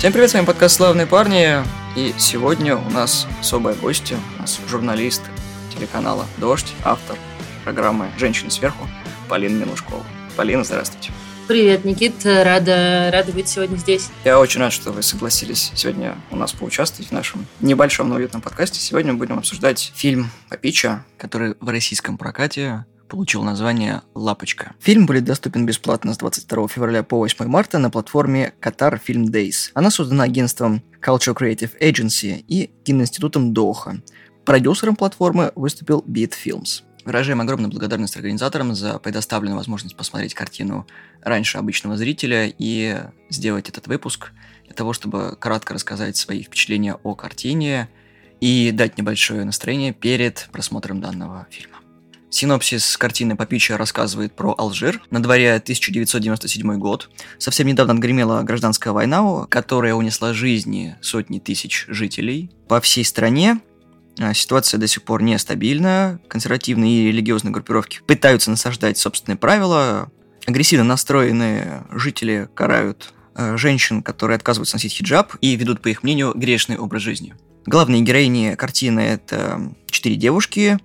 Всем привет, с вами подкаст «Славные парни», и сегодня у нас особая гостья, у нас журналист телеканала «Дождь», автор программы «Женщины сверху» Полина Милушкова. Полина, здравствуйте. Привет, Никит, рада, рада быть сегодня здесь. Я очень рад, что вы согласились сегодня у нас поучаствовать в нашем небольшом, но уютном подкасте. Сегодня мы будем обсуждать фильм «Папича», который в российском прокате получил название «Лапочка». Фильм будет доступен бесплатно с 22 февраля по 8 марта на платформе Qatar Film Days. Она создана агентством Culture Creative Agency и киноинститутом Доха. Продюсером платформы выступил Beat Films. Выражаем огромную благодарность организаторам за предоставленную возможность посмотреть картину раньше обычного зрителя и сделать этот выпуск для того, чтобы кратко рассказать свои впечатления о картине и дать небольшое настроение перед просмотром данного фильма. Синопсис картины Папича рассказывает про Алжир. На дворе 1997 год. Совсем недавно отгремела гражданская война, которая унесла жизни сотни тысяч жителей. По всей стране а, ситуация до сих пор нестабильна. Консервативные и религиозные группировки пытаются насаждать собственные правила. Агрессивно настроенные жители карают а, женщин, которые отказываются носить хиджаб и ведут, по их мнению, грешный образ жизни. Главные героини картины – это четыре девушки.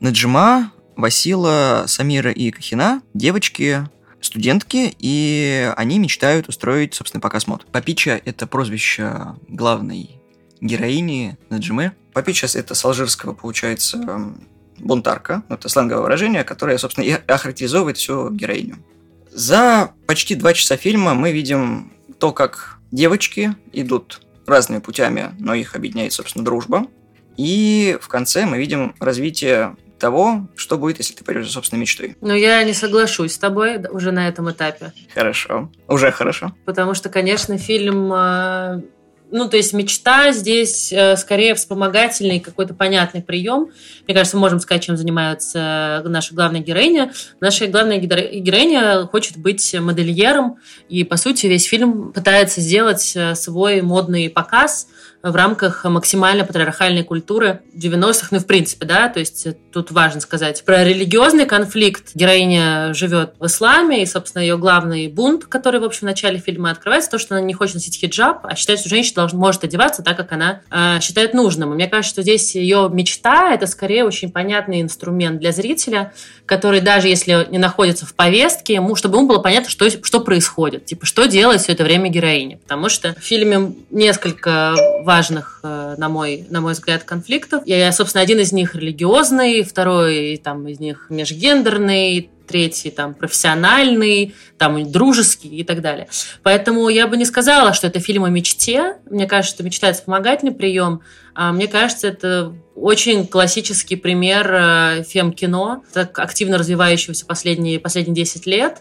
Наджима, Васила, Самира и Кахина – девочки, студентки, и они мечтают устроить собственный показ мод. Папича – это прозвище главной героини Наджимы. Папича – это с алжирского, получается, бунтарка. Это сленговое выражение, которое, собственно, и охарактеризовывает всю героиню. За почти два часа фильма мы видим то, как девочки идут разными путями, но их объединяет, собственно, дружба. И в конце мы видим развитие того, что будет, если ты пойдешь за собственной мечтой. Но я не соглашусь с тобой уже на этом этапе. Хорошо. Уже хорошо. Потому что, конечно, фильм э, ну, то есть мечта здесь э, скорее вспомогательный какой-то понятный прием. Мне кажется, мы можем сказать, чем занимается наша главная героиня. Наша главная героиня хочет быть модельером, и, по сути, весь фильм пытается сделать э, свой модный показ – в рамках максимально патриархальной культуры 90-х, ну, в принципе, да, то есть тут важно сказать про религиозный конфликт. Героиня живет в исламе, и, собственно, ее главный бунт, который, в общем, в начале фильма открывается, то, что она не хочет носить хиджаб, а считает, что женщина должна, может одеваться так, как она э, считает нужным. И мне кажется, что здесь ее мечта – это скорее очень понятный инструмент для зрителя, который даже если не находится в повестке, ему, чтобы ему было понятно, что, что происходит, типа, что делает все это время героиня. Потому что в фильме несколько важных, э, на мой, на мой взгляд, конфликтов. Я, собственно, один из них религиозный, второй там, из них межгендерный, третий там профессиональный, там дружеский и так далее. Поэтому я бы не сказала, что это фильм о мечте. Мне кажется, что мечта – это вспомогательный прием. А мне кажется, это очень классический пример э, фем-кино, так активно развивающегося последние, последние 10 лет.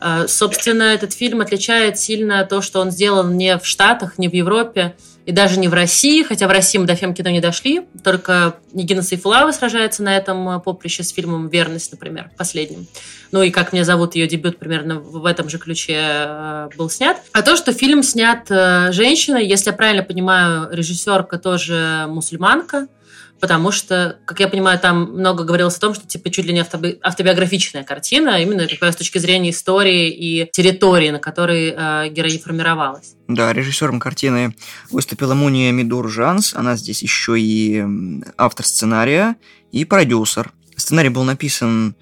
Э, собственно, этот фильм отличает сильно то, что он сделан не в Штатах, не в Европе, и даже не в России, хотя в России мы до фем-кино не дошли, только Нигина Сайфулава сражается на этом э, поприще с фильмом «Верность», например, последним. Ну и «Как меня зовут» ее дебют примерно в этом же ключе э, был снят. А то, что фильм снят э, женщиной, если я правильно понимаю, режиссерка тоже мусульманка, потому что, как я понимаю, там много говорилось о том, что типа чуть ли не автоби- автобиографичная картина, а именно как с точки зрения истории и территории, на которой э, героиня формировалась. Да, режиссером картины выступила Муния Мидур Жанс, она здесь еще и автор сценария и продюсер. Сценарий был написан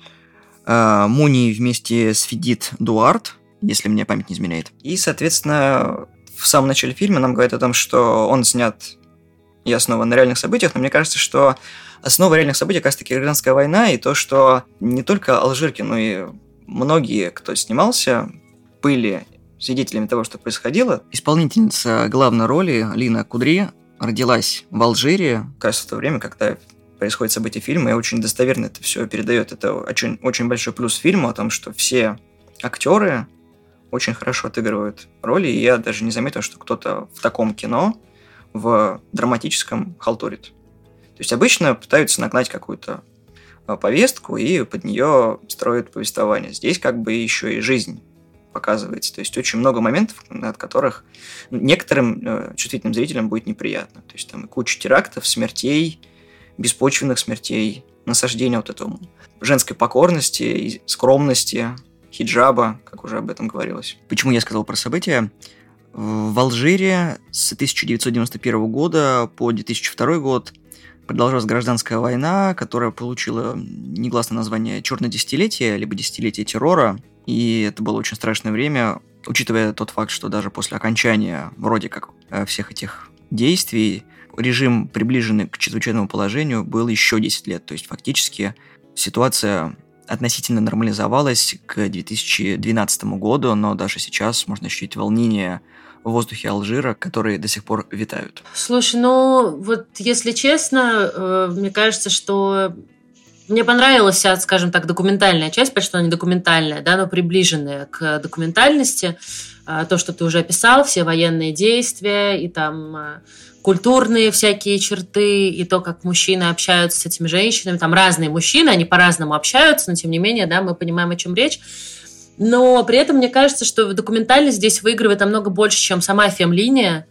э, Муни вместе с Федит Дуарт, если мне память не изменяет. И, соответственно, в самом начале фильма нам говорят о том, что он снят и основан на реальных событиях, но мне кажется, что основа реальных событий как раз-таки гражданская война и то, что не только алжирки, но и многие, кто снимался, были свидетелями того, что происходило. Исполнительница главной роли Лина Кудри родилась в Алжире, как раз в то время, когда происходит событие фильма, и очень достоверно это все передает. Это очень, очень большой плюс фильму о том, что все актеры очень хорошо отыгрывают роли, и я даже не заметил, что кто-то в таком кино в драматическом халтурит. То есть обычно пытаются нагнать какую-то а, повестку и под нее строят повествование. Здесь как бы еще и жизнь показывается. То есть очень много моментов, от которых некоторым э, чувствительным зрителям будет неприятно. То есть там и куча терактов, смертей, беспочвенных смертей, насаждения вот этого женской покорности, скромности, хиджаба, как уже об этом говорилось. Почему я сказал про события? В Алжире с 1991 года по 2002 год продолжалась гражданская война, которая получила негласное название «Черное десятилетие», либо «Десятилетие террора». И это было очень страшное время, учитывая тот факт, что даже после окончания вроде как э, всех этих действий режим, приближенный к чрезвычайному положению, был еще 10 лет. То есть фактически ситуация относительно нормализовалась к 2012 году, но даже сейчас можно ощутить волнение в воздухе Алжира, которые до сих пор витают. Слушай, ну вот если честно, э, мне кажется, что мне понравилась, скажем так, документальная часть, почти она не документальная, да, но приближенная к документальности. А, то, что ты уже описал, все военные действия и там а, культурные всякие черты, и то, как мужчины общаются с этими женщинами. Там разные мужчины, они по-разному общаются, но тем не менее, да, мы понимаем, о чем речь. Но при этом мне кажется, что документальность здесь выигрывает намного больше, чем сама фем-линия.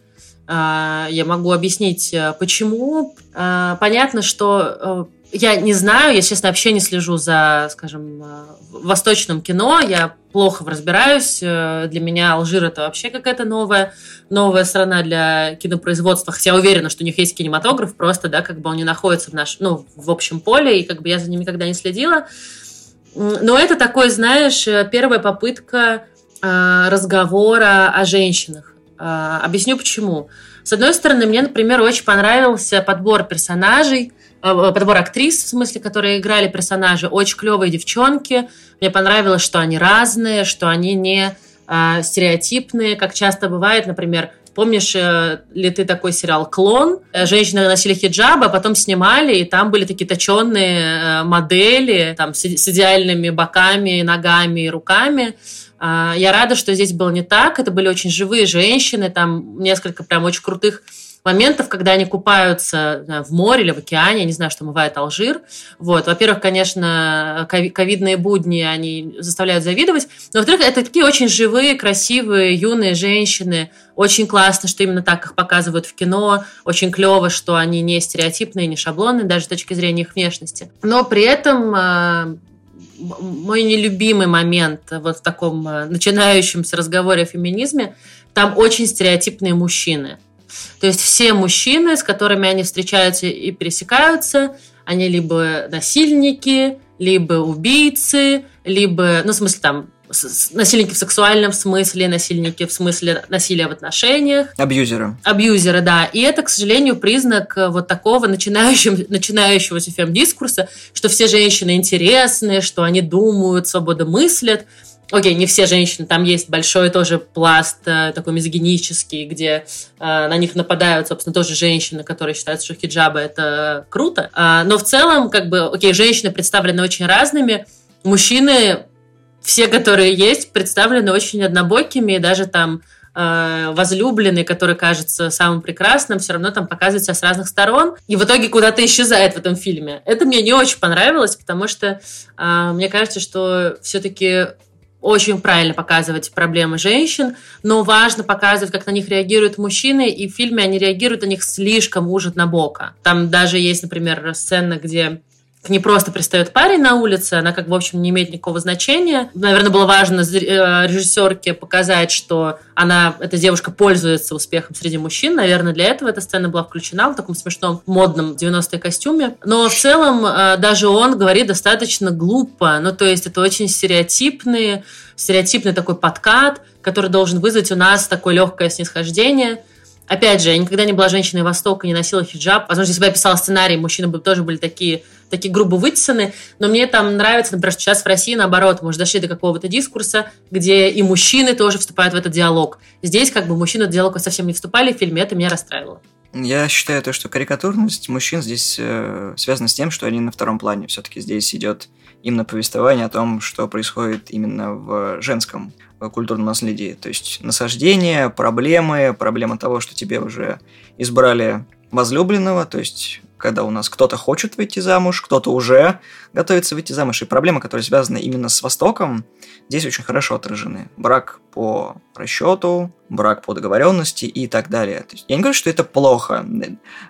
А, я могу объяснить, э, почему. А, понятно, что э, я не знаю, я, честно, вообще не слежу за, скажем, э, восточным кино. Я плохо разбираюсь. Для меня Алжир это вообще какая-то новая, новая страна для кинопроизводства. Хотя я уверена, что у них есть кинематограф, просто, да, как бы он не находится в наш, ну, в общем поле, и как бы я за ним никогда не следила. Но это такой, знаешь, э, первая попытка а, разговора о женщинах. А, объясню почему. С одной стороны, мне, например, очень понравился подбор персонажей, а, подбор актрис, в смысле, которые играли персонажи. Очень клевые девчонки. Мне понравилось, что они разные, что они не стереотипные, как часто бывает, например, Помнишь э, ли ты такой сериал «Клон»? Э, женщины носили хиджабы, а потом снимали, и там были такие точенные э, модели там, с, с идеальными боками, ногами и руками. А, я рада, что здесь было не так. Это были очень живые женщины, там несколько прям очень крутых моментов, когда они купаются в море или в океане, я не знаю, что омывает Алжир. Вот. Во-первых, конечно, ковидные будни, они заставляют завидовать. Но, во-вторых, это такие очень живые, красивые, юные женщины. Очень классно, что именно так их показывают в кино. Очень клево, что они не стереотипные, не шаблонные, даже с точки зрения их внешности. Но при этом а, мой нелюбимый момент вот в таком а, начинающемся разговоре о феминизме, там очень стереотипные мужчины. То есть все мужчины, с которыми они встречаются и пересекаются, они либо насильники, либо убийцы, либо, ну, в смысле, там, насильники в сексуальном смысле, насильники в смысле насилия в отношениях. Абьюзеры. Абьюзеры, да. И это, к сожалению, признак э, вот такого начинающего, начинающегося фем-дискурса, что все женщины интересные, что они думают, свободно мыслят, Окей, не все женщины, там есть большой тоже пласт э, такой мизогинический, где э, на них нападают, собственно, тоже женщины, которые считают, что хиджабы это круто. А, но в целом, как бы, окей, женщины представлены очень разными, мужчины, все, которые есть, представлены очень однобокими, и даже там э, возлюбленный, который кажется самым прекрасным, все равно там показывает с разных сторон, и в итоге куда-то исчезает в этом фильме. Это мне не очень понравилось, потому что э, мне кажется, что все-таки очень правильно показывать проблемы женщин, но важно показывать, как на них реагируют мужчины, и в фильме они реагируют на них слишком уж бока. Там даже есть, например, сцена, где к ней просто пристает парень на улице, она как, в общем, не имеет никакого значения. Наверное, было важно э, режиссерке показать, что она, эта девушка пользуется успехом среди мужчин. Наверное, для этого эта сцена была включена в таком смешном модном 90-е костюме. Но в целом э, даже он говорит достаточно глупо. Ну, то есть это очень стереотипный, стереотипный такой подкат, который должен вызвать у нас такое легкое снисхождение – Опять же, я никогда не была женщиной Востока, не носила хиджаб. Возможно, если бы я писала сценарий, мужчины бы тоже были такие, такие грубо вытесаны. Но мне там нравится, например, что сейчас в России наоборот, мы уже дошли до какого-то дискурса, где и мужчины тоже вступают в этот диалог. Здесь как бы мужчины в диалог совсем не вступали в фильме, это меня расстраивало. Я считаю то, что карикатурность мужчин здесь э, связана с тем, что они на втором плане. Все-таки здесь идет именно повествование о том, что происходит именно в женском культурном наследии. То есть насаждение, проблемы, проблема того, что тебе уже избрали возлюбленного, то есть когда у нас кто-то хочет выйти замуж, кто-то уже готовится выйти замуж. И проблемы, которые связаны именно с Востоком, здесь очень хорошо отражены. Брак по расчету, брак по договоренности и так далее. То есть, я не говорю, что это плохо,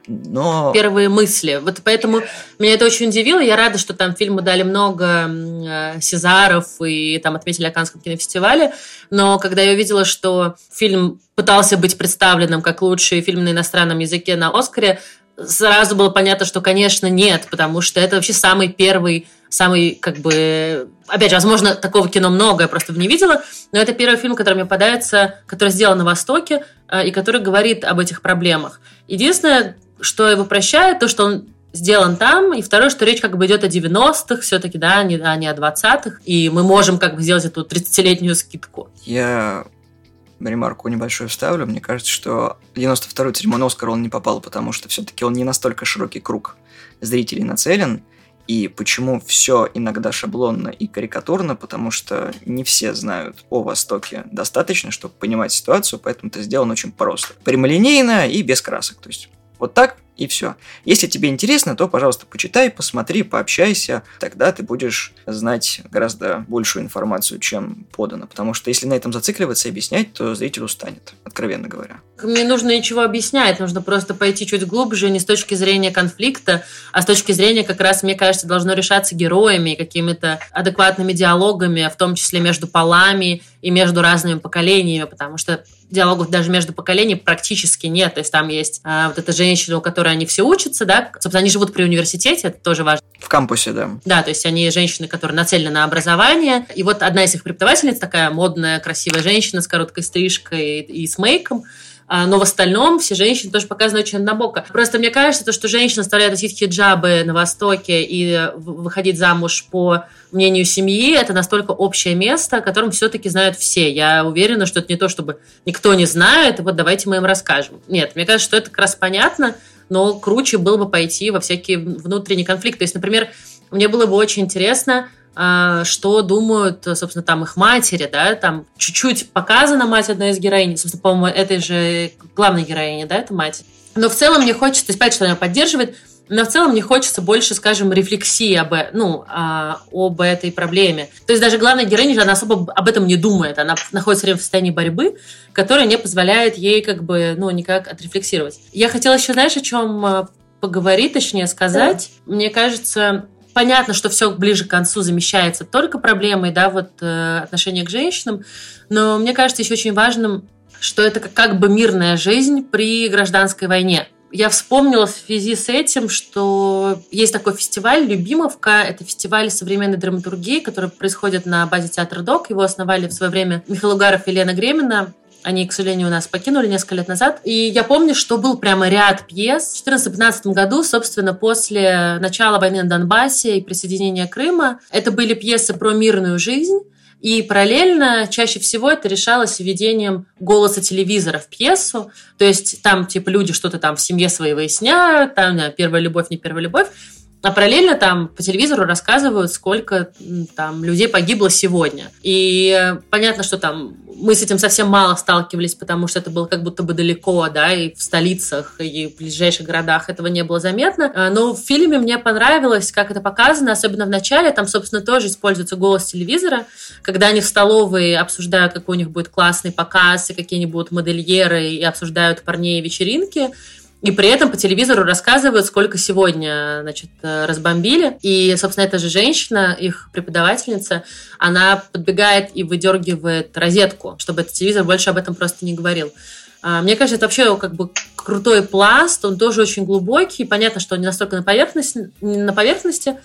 но... Первые мысли. Вот поэтому меня это очень удивило. Я рада, что там фильму дали много э, Сезаров и там отметили о кинофестивале. Но когда я увидела, что фильм пытался быть представленным как лучший фильм на иностранном языке на Оскаре, сразу было понятно, что, конечно, нет, потому что это вообще самый первый, самый, как бы... Опять же, возможно, такого кино много, я просто не видела, но это первый фильм, который мне попадается, который сделан на Востоке э, и который говорит об этих проблемах. Единственное, что его прощает, то, что он сделан там, и второе, что речь как бы идет о 90-х все-таки, да, не, а не о 20-х, и мы можем как бы сделать эту 30-летнюю скидку. Я ремарку небольшую вставлю. Мне кажется, что 92-й церемон Оскар он не попал, потому что все-таки он не настолько широкий круг зрителей нацелен. И почему все иногда шаблонно и карикатурно, потому что не все знают о Востоке достаточно, чтобы понимать ситуацию, поэтому это сделано очень просто. Прямолинейно и без красок. То есть вот так и все. Если тебе интересно, то, пожалуйста, почитай, посмотри, пообщайся. Тогда ты будешь знать гораздо большую информацию, чем подано. Потому что если на этом зацикливаться и объяснять, то зритель устанет, откровенно говоря. Мне нужно ничего объяснять, нужно просто пойти чуть глубже, не с точки зрения конфликта, а с точки зрения, как раз, мне кажется, должно решаться героями, какими-то адекватными диалогами, в том числе между полами и между разными поколениями, потому что диалогов даже между поколениями практически нет. То есть там есть а, вот эта женщина, у которой они все учатся, да, собственно, они живут при университете, это тоже важно. В кампусе, да. Да, то есть они женщины, которые нацелены на образование. И вот одна из их преподавательниц, такая модная, красивая женщина с короткой стрижкой и с мейком, но в остальном все женщины тоже показаны очень однобоко. Просто мне кажется, то, что женщина оставляет носить хиджабы на Востоке и выходить замуж по мнению семьи, это настолько общее место, о котором все-таки знают все. Я уверена, что это не то, чтобы никто не знает, вот давайте мы им расскажем. Нет, мне кажется, что это как раз понятно, но круче было бы пойти во всякие внутренние конфликты. То есть, например, мне было бы очень интересно, а, что думают, собственно, там их матери, да, там чуть-чуть показана мать одной из героинь, собственно, по-моему, этой же главной героини, да, это мать. Но в целом мне хочется, то есть, понятно, что она поддерживает, но в целом мне хочется больше, скажем, рефлексии об, ну, а, об этой проблеме. То есть даже главная героиня, она особо об этом не думает. Она находится в состоянии борьбы, которая не позволяет ей как бы, ну, никак отрефлексировать. Я хотела еще, знаешь, о чем а, поговорить, точнее сказать. Да. Мне кажется, понятно, что все ближе к концу замещается только проблемой, да, вот э, отношения к женщинам, но мне кажется еще очень важным, что это как бы мирная жизнь при гражданской войне. Я вспомнила в связи с этим, что есть такой фестиваль «Любимовка». Это фестиваль современной драматургии, который происходит на базе театра ДОК. Его основали в свое время Михаил Угаров и Лена Гремина. Они, к сожалению, у нас покинули несколько лет назад. И я помню, что был прямо ряд пьес. В 2014-2015 году, собственно, после начала войны на Донбассе и присоединения Крыма, это были пьесы про мирную жизнь. И параллельно чаще всего это решалось введением голоса телевизора в пьесу. То есть там типа люди что-то там в семье своей выясняют, там первая любовь, не первая любовь. А параллельно там по телевизору рассказывают, сколько там людей погибло сегодня. И понятно, что там мы с этим совсем мало сталкивались, потому что это было как будто бы далеко, да, и в столицах, и в ближайших городах этого не было заметно. А, но в фильме мне понравилось, как это показано, особенно в начале. Там, собственно, тоже используется голос телевизора, когда они в столовой обсуждают, какой у них будет классный показ, и какие они будут модельеры, и обсуждают парней вечеринки. И при этом по телевизору рассказывают, сколько сегодня значит, разбомбили. И, собственно, эта же женщина, их преподавательница, она подбегает и выдергивает розетку, чтобы этот телевизор больше об этом просто не говорил. А, мне кажется, это вообще как бы крутой пласт, он тоже очень глубокий. Понятно, что он не настолько на поверхности, на поверхности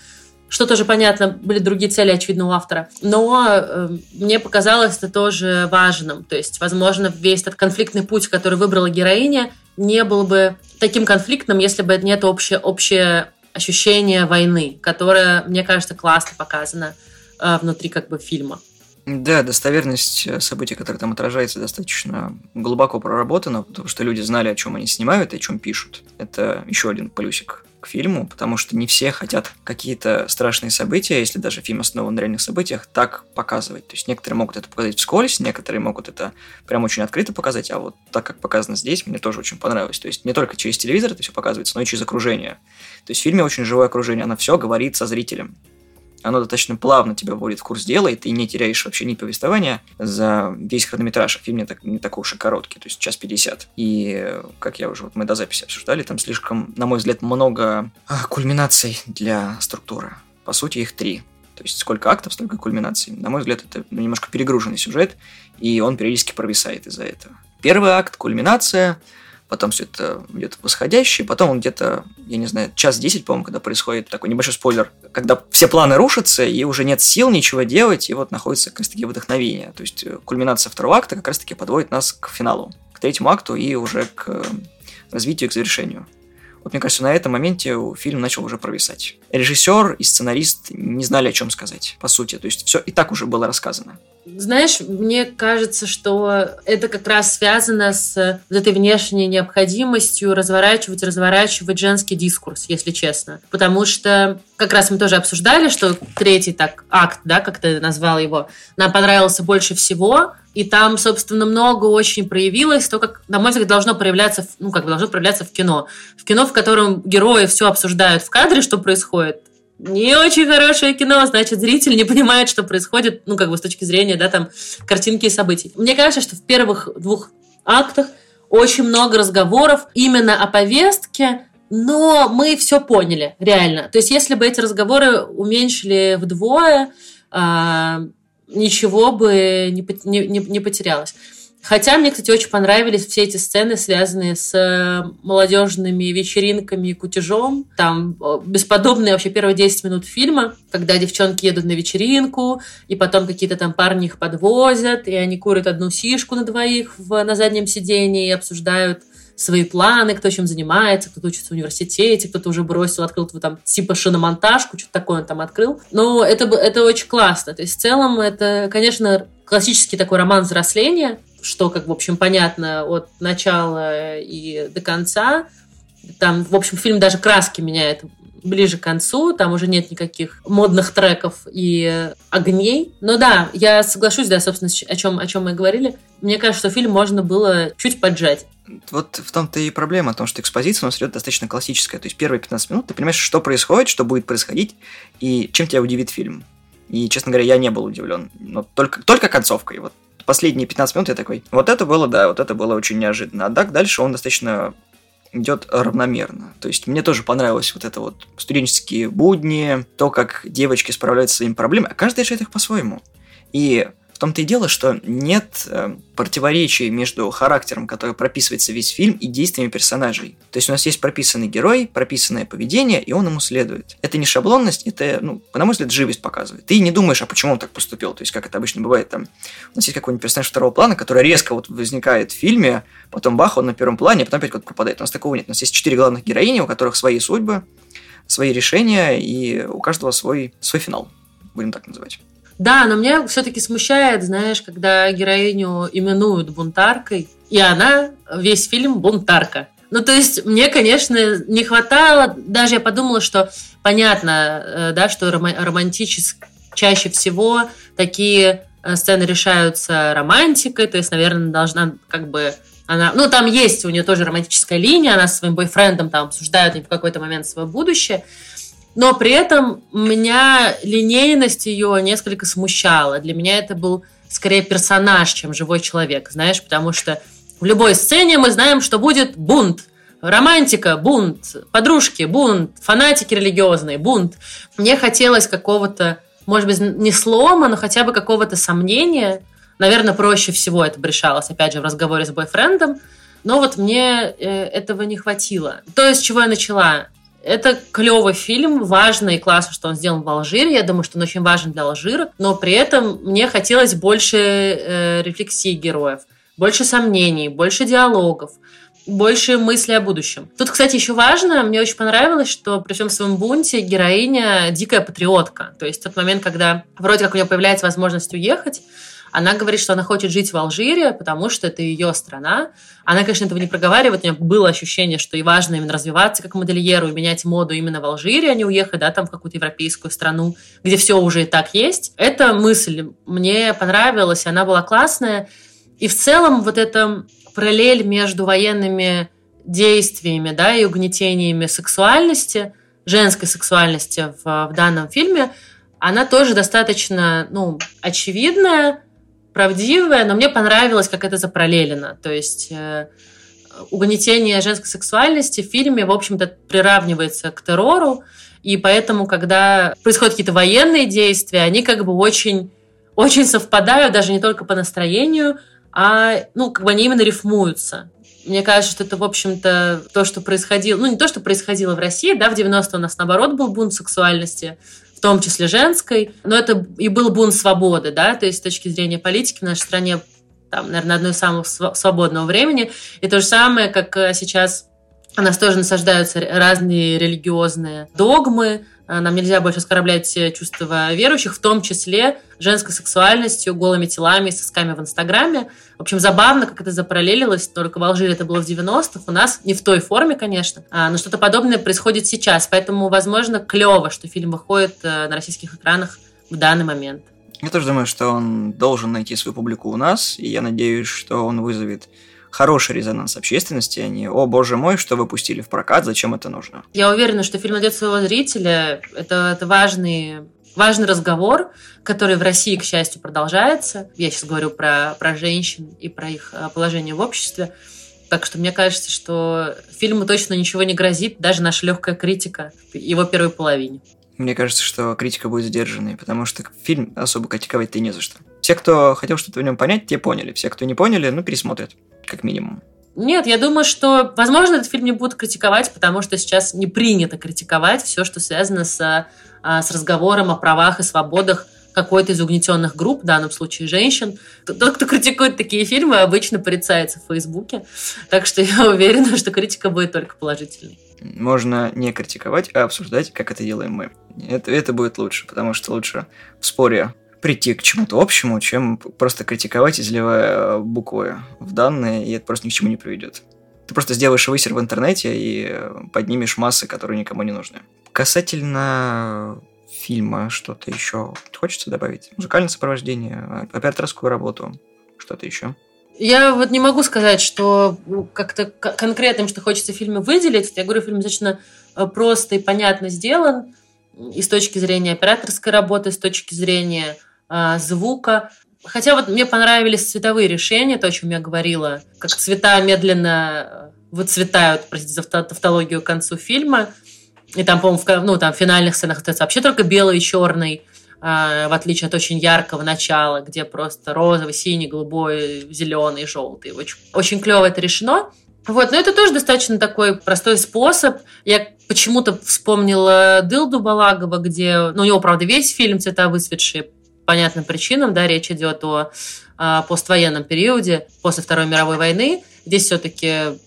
что тоже понятно, были другие цели, очевидно, у автора. Но э, мне показалось это тоже важным. То есть, возможно, весь этот конфликтный путь, который выбрала героиня, не был бы таким конфликтным, если бы нет общее, общее ощущение войны, которое, мне кажется, классно показано э, внутри как бы фильма. Да, достоверность э, событий, которые там отражается, достаточно глубоко проработана, потому что люди знали, о чем они снимают и о чем пишут. Это еще один плюсик к фильму, потому что не все хотят какие-то страшные события, если даже фильм основан на реальных событиях, так показывать. То есть некоторые могут это показать вскользь, некоторые могут это прям очень открыто показать, а вот так, как показано здесь, мне тоже очень понравилось. То есть не только через телевизор это все показывается, но и через окружение. То есть в фильме очень живое окружение, оно все говорит со зрителем оно достаточно плавно тебя вводит в курс дела, и ты не теряешь вообще ни повествования за весь хронометраж. Фильм не, так, не такой уж и короткий, то есть час пятьдесят. И, как я уже, вот мы до записи обсуждали, там слишком, на мой взгляд, много а, кульминаций для структуры. По сути, их три. То есть сколько актов, столько кульминаций. На мой взгляд, это немножко перегруженный сюжет, и он периодически провисает из-за этого. Первый акт – кульминация – потом все это идет восходящий, потом он где-то, я не знаю, час десять, по-моему, когда происходит такой небольшой спойлер, когда все планы рушатся, и уже нет сил ничего делать, и вот находится как раз-таки вдохновение. То есть э, кульминация второго акта как раз-таки подводит нас к финалу, к третьему акту и уже к э, развитию, к завершению. Вот мне кажется, на этом моменте фильм начал уже провисать. Режиссер и сценарист не знали, о чем сказать, по сути. То есть все и так уже было рассказано. Знаешь, мне кажется, что это как раз связано с этой внешней необходимостью разворачивать, разворачивать женский дискурс, если честно. Потому что как раз мы тоже обсуждали, что третий так акт, да, как ты назвал его, нам понравился больше всего, и там, собственно, много очень проявилось, то, как, на мой взгляд, должно проявляться, ну, как должно проявляться в кино. В кино, в котором герои все обсуждают в кадре, что происходит, не очень хорошее кино, значит, зритель не понимает, что происходит, ну, как бы с точки зрения, да, там, картинки и событий. Мне кажется, что в первых двух актах очень много разговоров именно о повестке, но мы все поняли, реально. То есть, если бы эти разговоры уменьшили вдвое, а, ничего бы не, не, не потерялось. Хотя мне, кстати, очень понравились все эти сцены, связанные с э, молодежными вечеринками и кутежом. Там бесподобные вообще первые 10 минут фильма, когда девчонки едут на вечеринку, и потом какие-то там парни их подвозят, и они курят одну сишку на двоих в, на заднем сидении и обсуждают свои планы, кто чем занимается, кто-то учится в университете, кто-то уже бросил, открыл там типа шиномонтажку, что-то такое он там открыл. Но это, это очень классно. То есть в целом это, конечно, классический такой роман взросления, что, как в общем, понятно от начала и до конца. Там, в общем, фильм даже краски меняет ближе к концу, там уже нет никаких модных треков и огней. Но да, я соглашусь, да, собственно, о чем, о чем мы говорили. Мне кажется, что фильм можно было чуть поджать. Вот в том-то и проблема, о том, что экспозиция у нас идет достаточно классическая. То есть первые 15 минут ты понимаешь, что происходит, что будет происходить, и чем тебя удивит фильм. И, честно говоря, я не был удивлен. Но только, только концовкой. Вот последние 15 минут я такой, вот это было, да, вот это было очень неожиданно. А так дальше он достаточно идет равномерно. То есть мне тоже понравилось вот это вот студенческие будни, то, как девочки справляются с своими проблемами, а каждый решает их по-своему. И том-то и дело, что нет э, противоречий между характером, который прописывается весь фильм, и действиями персонажей. То есть у нас есть прописанный герой, прописанное поведение, и он ему следует. Это не шаблонность, это, ну, на мой взгляд, живость показывает. Ты не думаешь, а почему он так поступил. То есть, как это обычно бывает, там, у нас есть какой-нибудь персонаж второго плана, который резко вот возникает в фильме, потом бах, он на первом плане, а потом опять куда-то пропадает. У нас такого нет. У нас есть четыре главных героини, у которых свои судьбы, свои решения, и у каждого свой, свой финал, будем так называть. Да, но меня все-таки смущает, знаешь, когда героиню именуют бунтаркой, и она весь фильм бунтарка. Ну, то есть, мне, конечно, не хватало, даже я подумала, что понятно, э, да, что романтически чаще всего такие э, сцены решаются романтикой, то есть, наверное, должна как бы она, ну, там есть у нее тоже романтическая линия, она со своим бойфрендом там обсуждают в какой-то момент свое будущее, но при этом меня линейность ее несколько смущала. Для меня это был скорее персонаж, чем живой человек, знаешь, потому что в любой сцене мы знаем, что будет бунт. Романтика, бунт, подружки, бунт, фанатики религиозные, бунт. Мне хотелось какого-то, может быть, не слома, но хотя бы какого-то сомнения. Наверное, проще всего это решалось, опять же, в разговоре с бойфрендом. Но вот мне э, этого не хватило. То, с чего я начала. Это клевый фильм, важный и классно, что он сделан в Алжире. Я думаю, что он очень важен для алжирок, но при этом мне хотелось больше э, рефлексии героев, больше сомнений, больше диалогов, больше мысли о будущем. Тут, кстати, еще важно, мне очень понравилось, что при всем своем бунте героиня дикая патриотка. То есть тот момент, когда вроде как у нее появляется возможность уехать, Она говорит, что она хочет жить в Алжире, потому что это ее страна. Она, конечно, этого не проговаривает. У меня было ощущение, что и важно именно развиваться как модельеру и менять моду именно в Алжире, а не уехать, да, там в какую-то европейскую страну, где все уже и так есть. Эта мысль мне понравилась, она была классная. И в целом вот эта параллель между военными действиями, да, и угнетениями сексуальности, женской сексуальности в, в данном фильме, она тоже достаточно, ну, очевидная, правдивая, но мне понравилось, как это запараллелено. То есть э, угнетение женской сексуальности в фильме, в общем-то, приравнивается к террору, и поэтому, когда происходят какие-то военные действия, они как бы очень, очень совпадают, даже не только по настроению, а, ну, как бы они именно рифмуются. Мне кажется, что это, в общем-то, то, что происходило, ну, не то, что происходило в России, да, в 90-е у нас, наоборот, был бунт сексуальности, в том числе женской, но это и был бунт свободы, да, то есть с точки зрения политики в нашей стране, там, наверное, одно из самых свободного времени, и то же самое, как э, сейчас у нас тоже насаждаются разные религиозные догмы, нам нельзя больше оскорблять э, чувства верующих, в том числе женской сексуальностью, голыми телами, сосками в Инстаграме. В общем, забавно, как это запараллелилось, только в Алжире это было в 90-х, у нас не в той форме, конечно, а, но что-то подобное происходит сейчас, поэтому, возможно, клево, что фильм выходит э, на российских экранах в данный момент. Я тоже думаю, что он должен найти свою публику у нас, и я надеюсь, что он вызовет хороший резонанс общественности, а не «О, боже мой, что выпустили в прокат, зачем это нужно?» Я уверена, что фильм найдет своего зрителя. Это, это важный, важный разговор, который в России, к счастью, продолжается. Я сейчас говорю про, про женщин и про их э, положение в обществе. Так что мне кажется, что фильму точно ничего не грозит, даже наша легкая критика его первой половине. Мне кажется, что критика будет сдержанной, потому что фильм особо критиковать-то не за что. Все, кто хотел что-то в нем понять, те поняли. Все, кто не поняли, ну, пересмотрят как минимум. Нет, я думаю, что, возможно, этот фильм не будут критиковать, потому что сейчас не принято критиковать все, что связано с, а, с разговором о правах и свободах какой-то из угнетенных групп, в данном случае женщин. Тот, кто критикует такие фильмы, обычно порицается в Фейсбуке. Так что я уверена, что критика будет только положительной. Можно не критиковать, а обсуждать, как это делаем мы. Это, это будет лучше, потому что лучше в споре прийти к чему-то общему, чем просто критиковать, изливая буквы в данные, и это просто ни к чему не приведет. Ты просто сделаешь высер в интернете и поднимешь массы, которые никому не нужны. Касательно фильма что-то еще хочется добавить? Музыкальное сопровождение, операторскую работу, что-то еще? Я вот не могу сказать, что ну, как-то конкретным, что хочется в выделить. Я говорю, фильм достаточно э, просто и понятно сделан и с точки зрения операторской работы, с точки зрения а, звука. Хотя вот мне понравились цветовые решения, то, о чем я говорила, как цвета медленно выцветают, простите за тавтологию, к концу фильма. И там, по-моему, в, ну, там, в финальных сценах это вообще только белый и черный, э, в отличие от очень яркого начала, где просто розовый, синий, голубой, зеленый, желтый. Очень, очень клево это решено. Вот, но это тоже достаточно такой простой способ. Я почему-то вспомнила Дылду Балагова, где, ну, у него, правда, весь фильм цвета выцветшие, понятным причинам, да, речь идет о, а, поствоенном периоде, после Второй мировой войны. Здесь все-таки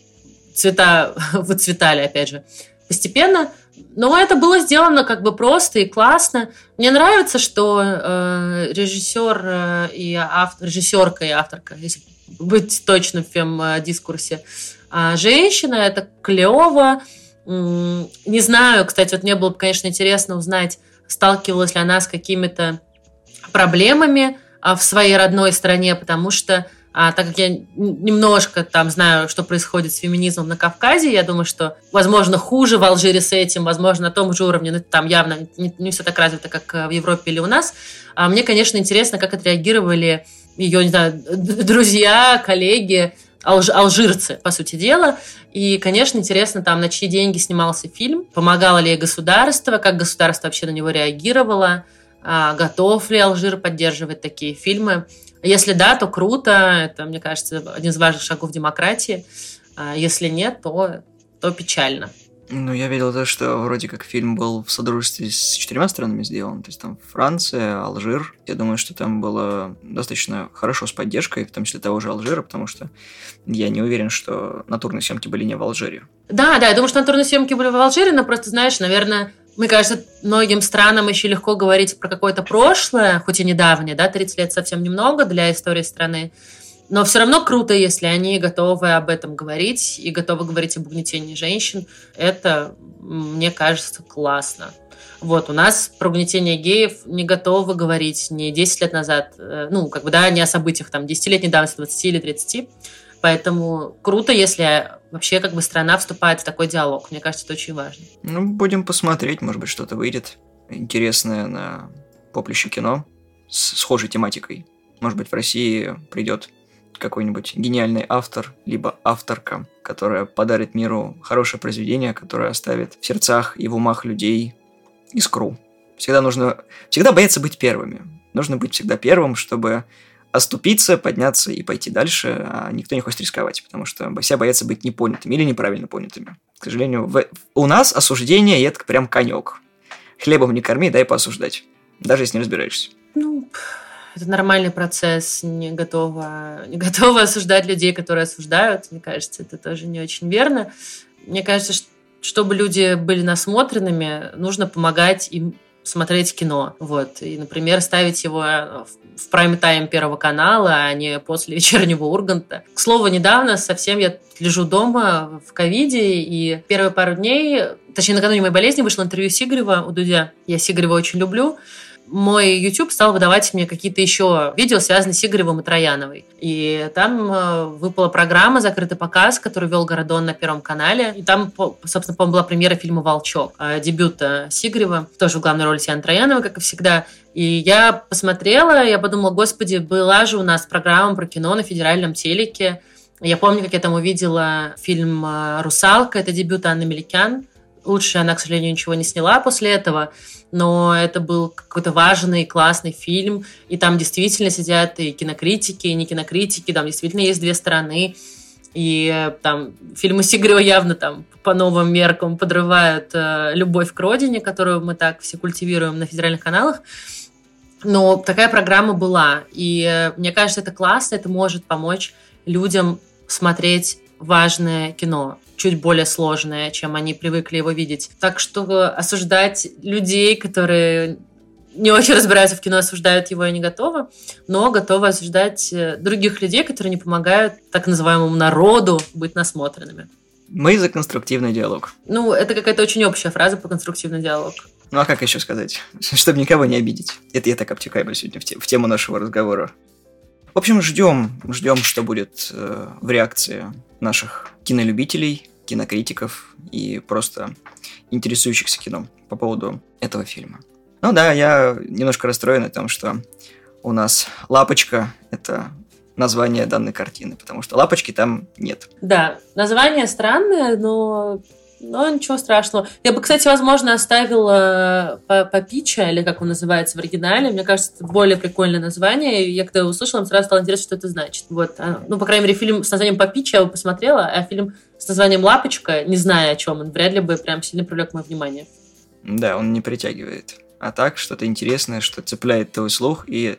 цвета выцветали, опять же, постепенно. Но это было сделано как бы просто и классно. Мне нравится, что э, режиссер э, и автор, режиссерка и авторка, если быть точным в фем-дискурсе, э, женщина, это клево. Не знаю, кстати, вот мне было бы, конечно, интересно узнать, сталкивалась ли она с какими-то проблемами а, в своей родной стране, потому что а, так как я немножко там знаю, что происходит с феминизмом на Кавказе, я думаю, что, возможно, хуже в Алжире с этим, возможно, на том же уровне, но там явно не, все так развито, как э, в Европе или у нас. А мне, конечно, интересно, как отреагировали ее, не знаю, друзья, коллеги, алж, алжирцы, по сути дела. И, конечно, интересно, там, на чьи деньги снимался фильм, помогало ли государство, как государство вообще на него реагировало, готов ли Алжир поддерживать такие фильмы. Если да, то круто. Это, мне кажется, один из важных шагов демократии. А если нет, то, то печально. Ну, я видел то, что вроде как фильм был в содружестве с четырьмя странами сделан. То есть там Франция, Алжир. Я думаю, что там было достаточно хорошо с поддержкой, в том числе того же Алжира, потому что я не уверен, что натурные съемки были не в Алжире. Да, да, я думаю, что натурные съемки были в Алжире, но просто, знаешь, наверное, Мне кажется, многим странам еще легко говорить про какое-то прошлое, хоть и недавнее, да, 30 лет совсем немного для истории страны, но все равно круто, если они готовы об этом говорить и готовы говорить об угнетении женщин. Это, мне кажется, классно. Вот, у нас про угнетение геев не готовы говорить не 10 лет назад, э, ну, как бы, да, не о событиях там 10-летней давности, 20 или 30. Поэтому круто, если вообще как бы страна вступает в такой диалог. Мне кажется, это очень важно. Ну, будем посмотреть, может быть, что-то выйдет интересное на поприще кино с схожей тематикой. Может быть, в России придет какой-нибудь гениальный автор, либо авторка, которая подарит миру хорошее произведение, которое оставит в сердцах и в умах людей искру. Всегда нужно... Всегда бояться быть первыми. Нужно быть всегда первым, чтобы оступиться, подняться и пойти дальше, а никто не хочет рисковать, потому что все боятся быть непонятыми или неправильно понятыми. К сожалению, в... у нас осуждение – это прям конек. Хлебом не корми, дай поосуждать, даже если не разбираешься. Ну, это нормальный процесс, не готова, не готова осуждать людей, которые осуждают. Мне кажется, это тоже не очень верно. Мне кажется, что чтобы люди были насмотренными, нужно помогать им смотреть кино. Вот. И, например, ставить его в прайм-тайм Первого канала, а не после вечернего Урганта. К слову, недавно совсем я лежу дома в ковиде, и первые пару дней, точнее, накануне моей болезни вышло интервью Сигарева у Дудя. Я Сигарева очень люблю мой YouTube стал выдавать мне какие-то еще видео, связанные с Игоревым и Трояновой. И там э, выпала программа «Закрытый показ», который вел Городон на Первом канале. И там, собственно, по-моему, была премьера фильма «Волчок», э, дебюта Сигарева, тоже в главной роли Сиана Троянова, как и всегда. И я посмотрела, я подумала, господи, была же у нас программа про кино на федеральном телеке. Я помню, как я там увидела фильм э, «Русалка», это дебют Анны Меликян. Лучше она, к сожалению, ничего не сняла после этого но это был какой-то важный, классный фильм, и там действительно сидят и кинокритики, и не кинокритики, там действительно есть две стороны, и э, там фильмы Сигарева явно там по новым меркам подрывают э, любовь к родине, которую мы так все культивируем на федеральных каналах. Но такая программа была, и э, мне кажется, это классно, это может помочь людям смотреть важное кино чуть более сложное, чем они привыкли его видеть. Так что осуждать людей, которые не очень разбираются в кино, осуждают его и не готовы, но готовы осуждать э, других людей, которые не помогают так называемому народу быть насмотренными. Мы за конструктивный диалог. Ну, это какая-то очень общая фраза по конструктивный диалог. Ну, а как еще сказать? Чтобы никого не обидеть. Это я так обтекаю сегодня в тему нашего разговора. В общем, ждем, ждем, что будет э, в реакции наших кинолюбителей, кинокритиков и просто интересующихся кино по поводу этого фильма. Ну да, я немножко расстроен о том, что у нас «Лапочка» — это название данной картины, потому что лапочки там нет. Да, название странное, но но ничего страшного. Я бы, кстати, возможно, оставила Папича, или как он называется в оригинале. Мне кажется, это более прикольное название. Я когда его услышала, сразу стало интересно, что это значит. Вот. А, ну, по крайней мере, фильм с названием Папича я его посмотрела, а фильм с названием Лапочка, не зная о чем он, вряд ли бы прям сильно привлек мое внимание. Да, он не притягивает. А так, что-то интересное, что цепляет твой слух и,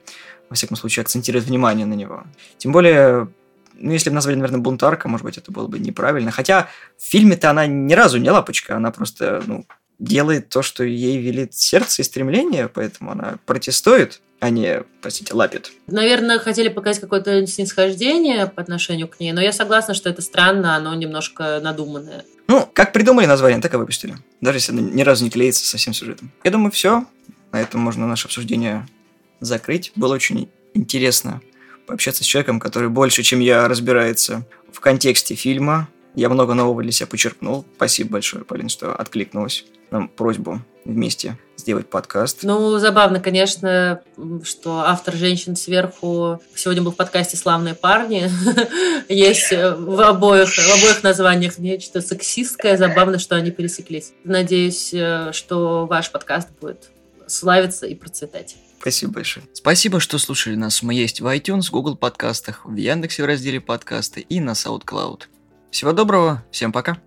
во всяком случае, акцентирует внимание на него. Тем более, ну, если бы назвали, наверное, бунтарка, может быть, это было бы неправильно. Хотя в фильме-то она ни разу не лапочка, она просто, ну, делает то, что ей велит сердце и стремление, поэтому она протестует, а не, простите, лапит. Наверное, хотели показать какое-то снисхождение по отношению к ней, но я согласна, что это странно, оно немножко надуманное. Ну, как придумали название, так и выпустили. Даже если ни разу не клеится со всем сюжетом. Я думаю, все. На этом можно наше обсуждение закрыть. Было очень интересно пообщаться с человеком, который больше, чем я, разбирается в контексте фильма. Я много нового для себя почерпнул. Спасибо большое, Полин, что откликнулась на просьбу вместе сделать подкаст. Ну, забавно, конечно, что автор «Женщин сверху» сегодня был в подкасте «Славные парни». Есть в обоих, в обоих названиях нечто сексистское. Забавно, что они пересеклись. Надеюсь, э, что ваш подкаст будет славиться и процветать. Спасибо большое. Спасибо, что слушали нас. Мы есть в iTunes, Google подкастах, в Яндексе в разделе подкасты и на SoundCloud. Всего доброго, всем пока.